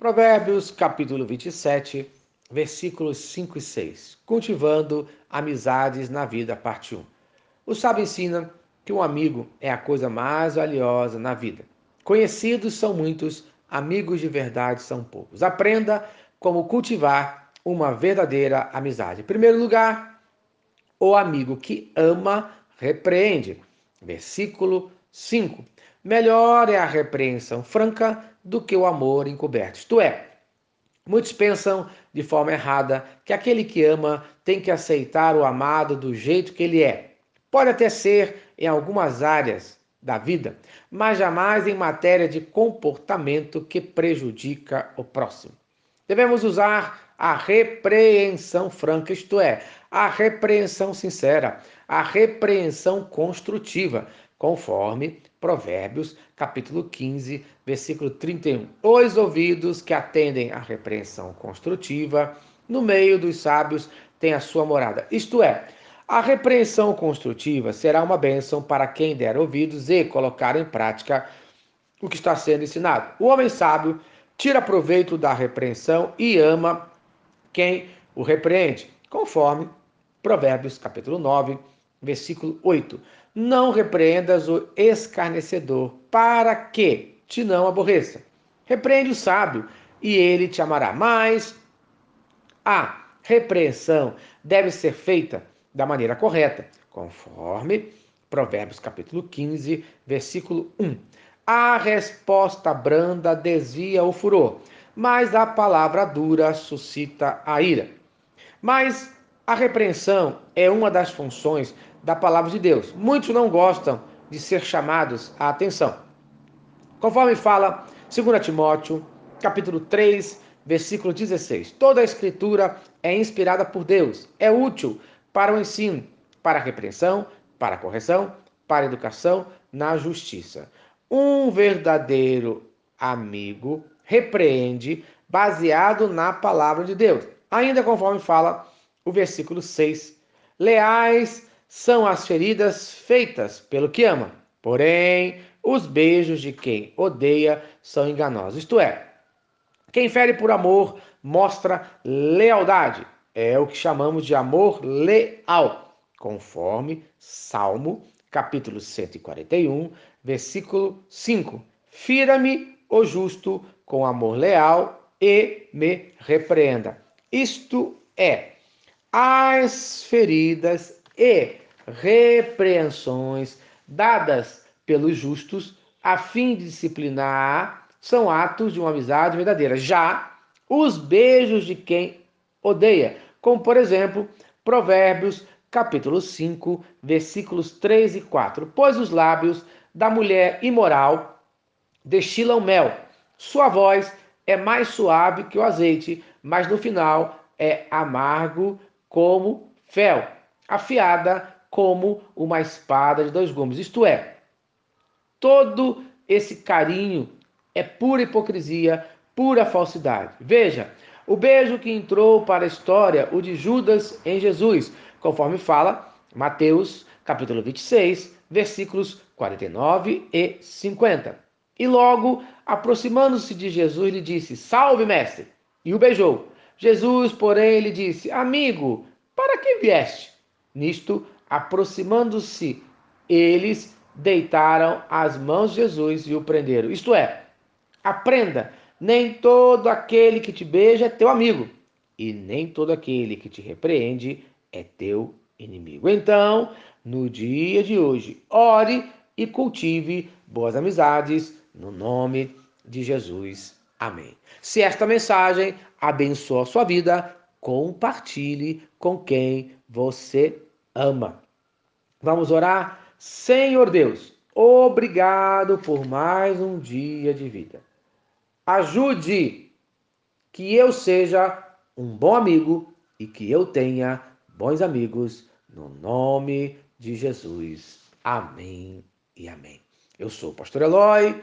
Provérbios capítulo 27, versículos 5 e 6. Cultivando amizades na vida, parte 1. O sábio ensina que um amigo é a coisa mais valiosa na vida. Conhecidos são muitos, amigos de verdade são poucos. Aprenda como cultivar uma verdadeira amizade. Em primeiro lugar, o amigo que ama repreende. Versículo 5. Melhor é a repreensão franca do que o amor encoberto. Isto é, muitos pensam de forma errada que aquele que ama tem que aceitar o amado do jeito que ele é. Pode até ser em algumas áreas da vida, mas jamais em matéria de comportamento que prejudica o próximo. Devemos usar a repreensão franca, isto é, a repreensão sincera, a repreensão construtiva, conforme Provérbios, capítulo 15, versículo 31. Os ouvidos que atendem à repreensão construtiva, no meio dos sábios, têm a sua morada. Isto é, a repreensão construtiva será uma bênção para quem der ouvidos e colocar em prática o que está sendo ensinado. O homem sábio tira proveito da repreensão e ama quem o repreende, conforme Provérbios capítulo 9, versículo 8. Não repreendas o escarnecedor, para que te não aborreça. Repreende o sábio, e ele te amará. Mas a repreensão deve ser feita da maneira correta, conforme Provérbios capítulo 15, versículo 1. A resposta branda desvia o furor, mas a palavra dura suscita a ira. Mas a repreensão é uma das funções da palavra de Deus. Muitos não gostam de ser chamados à atenção. Conforme fala 2 Timóteo, capítulo 3, versículo 16. Toda a escritura é inspirada por Deus, é útil para o ensino, para a repreensão, para a correção, para a educação na justiça. Um verdadeiro amigo repreende baseado na palavra de Deus. Ainda conforme fala o versículo 6. Leais são as feridas feitas pelo que ama, porém os beijos de quem odeia são enganosos. Isto é, quem fere por amor mostra lealdade. É o que chamamos de amor leal, conforme Salmo, capítulo 141, versículo 5. Fira-me o justo com amor leal e me repreenda. Isto é, as feridas e repreensões dadas pelos justos a fim de disciplinar são atos de uma amizade verdadeira. Já os beijos de quem odeia, como por exemplo, Provérbios capítulo 5, versículos 3 e 4. Pois os lábios da mulher imoral destilam mel, sua voz é mais suave que o azeite, mas no final é amargo como fel, afiada como uma espada de dois gumes. Isto é, todo esse carinho é pura hipocrisia, pura falsidade. Veja, o beijo que entrou para a história, o de Judas em Jesus, conforme fala Mateus, capítulo 26, versículos 49 e 50. E logo, aproximando-se de Jesus, lhe disse: Salve, mestre! E o beijou. Jesus, porém, lhe disse: Amigo, para que vieste? Nisto, aproximando-se, eles deitaram as mãos de Jesus e o prenderam. Isto é, aprenda: nem todo aquele que te beija é teu amigo, e nem todo aquele que te repreende é teu inimigo. Então, no dia de hoje, ore e cultive boas amizades no nome de Jesus. Amém. Se esta mensagem abençoa a sua vida, compartilhe com quem você ama. Vamos orar? Senhor Deus, obrigado por mais um dia de vida. Ajude que eu seja um bom amigo e que eu tenha bons amigos, no nome de Jesus. Amém e amém. Eu sou o pastor Eloy,